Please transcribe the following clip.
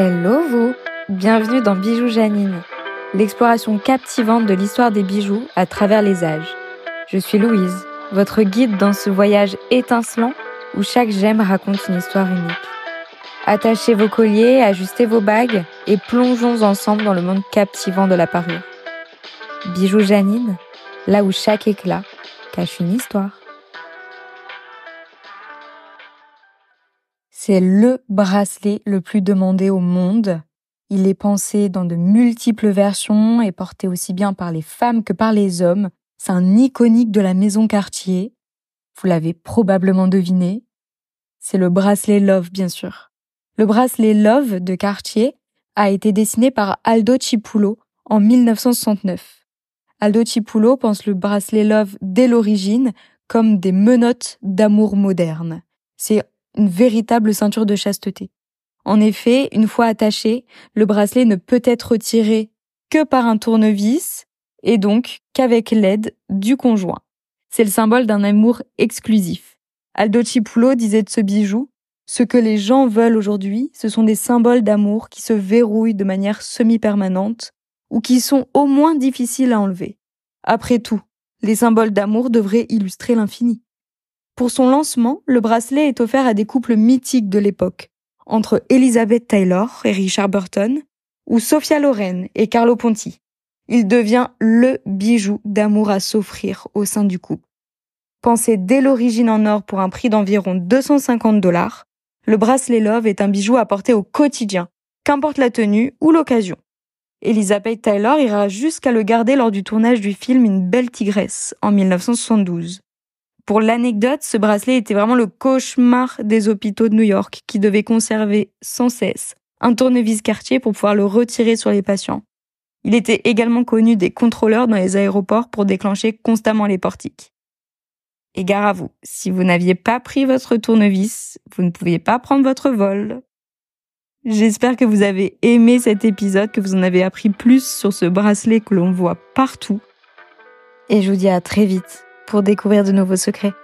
Hello vous Bienvenue dans Bijoux Janine, l'exploration captivante de l'histoire des bijoux à travers les âges. Je suis Louise, votre guide dans ce voyage étincelant où chaque gemme raconte une histoire unique. Attachez vos colliers, ajustez vos bagues et plongeons ensemble dans le monde captivant de la parure. Bijoux Janine, là où chaque éclat cache une histoire. C'est le bracelet le plus demandé au monde. Il est pensé dans de multiples versions et porté aussi bien par les femmes que par les hommes. C'est un iconique de la maison Cartier. Vous l'avez probablement deviné. C'est le bracelet Love, bien sûr. Le bracelet Love de Cartier a été dessiné par Aldo Cipulo en 1969. Aldo Cipulo pense le bracelet Love dès l'origine comme des menottes d'amour moderne. C'est une véritable ceinture de chasteté. En effet, une fois attaché, le bracelet ne peut être retiré que par un tournevis et donc qu'avec l'aide du conjoint. C'est le symbole d'un amour exclusif. Aldo Cipulo disait de ce bijou, ce que les gens veulent aujourd'hui, ce sont des symboles d'amour qui se verrouillent de manière semi-permanente ou qui sont au moins difficiles à enlever. Après tout, les symboles d'amour devraient illustrer l'infini. Pour son lancement, le bracelet est offert à des couples mythiques de l'époque, entre Elizabeth Taylor et Richard Burton, ou Sophia Loren et Carlo Ponti. Il devient le bijou d'amour à s'offrir au sein du couple. Pensé dès l'origine en or pour un prix d'environ 250 dollars, le bracelet Love est un bijou à porter au quotidien, qu'importe la tenue ou l'occasion. Elizabeth Taylor ira jusqu'à le garder lors du tournage du film Une belle tigresse en 1972. Pour l'anecdote, ce bracelet était vraiment le cauchemar des hôpitaux de New York qui devaient conserver sans cesse un tournevis quartier pour pouvoir le retirer sur les patients. Il était également connu des contrôleurs dans les aéroports pour déclencher constamment les portiques. Et gare à vous, si vous n'aviez pas pris votre tournevis, vous ne pouviez pas prendre votre vol. J'espère que vous avez aimé cet épisode, que vous en avez appris plus sur ce bracelet que l'on voit partout. Et je vous dis à très vite pour découvrir de nouveaux secrets.